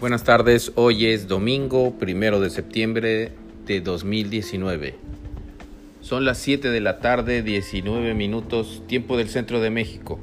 Buenas tardes, hoy es domingo, primero de septiembre de 2019. Son las 7 de la tarde, 19 minutos, tiempo del centro de México.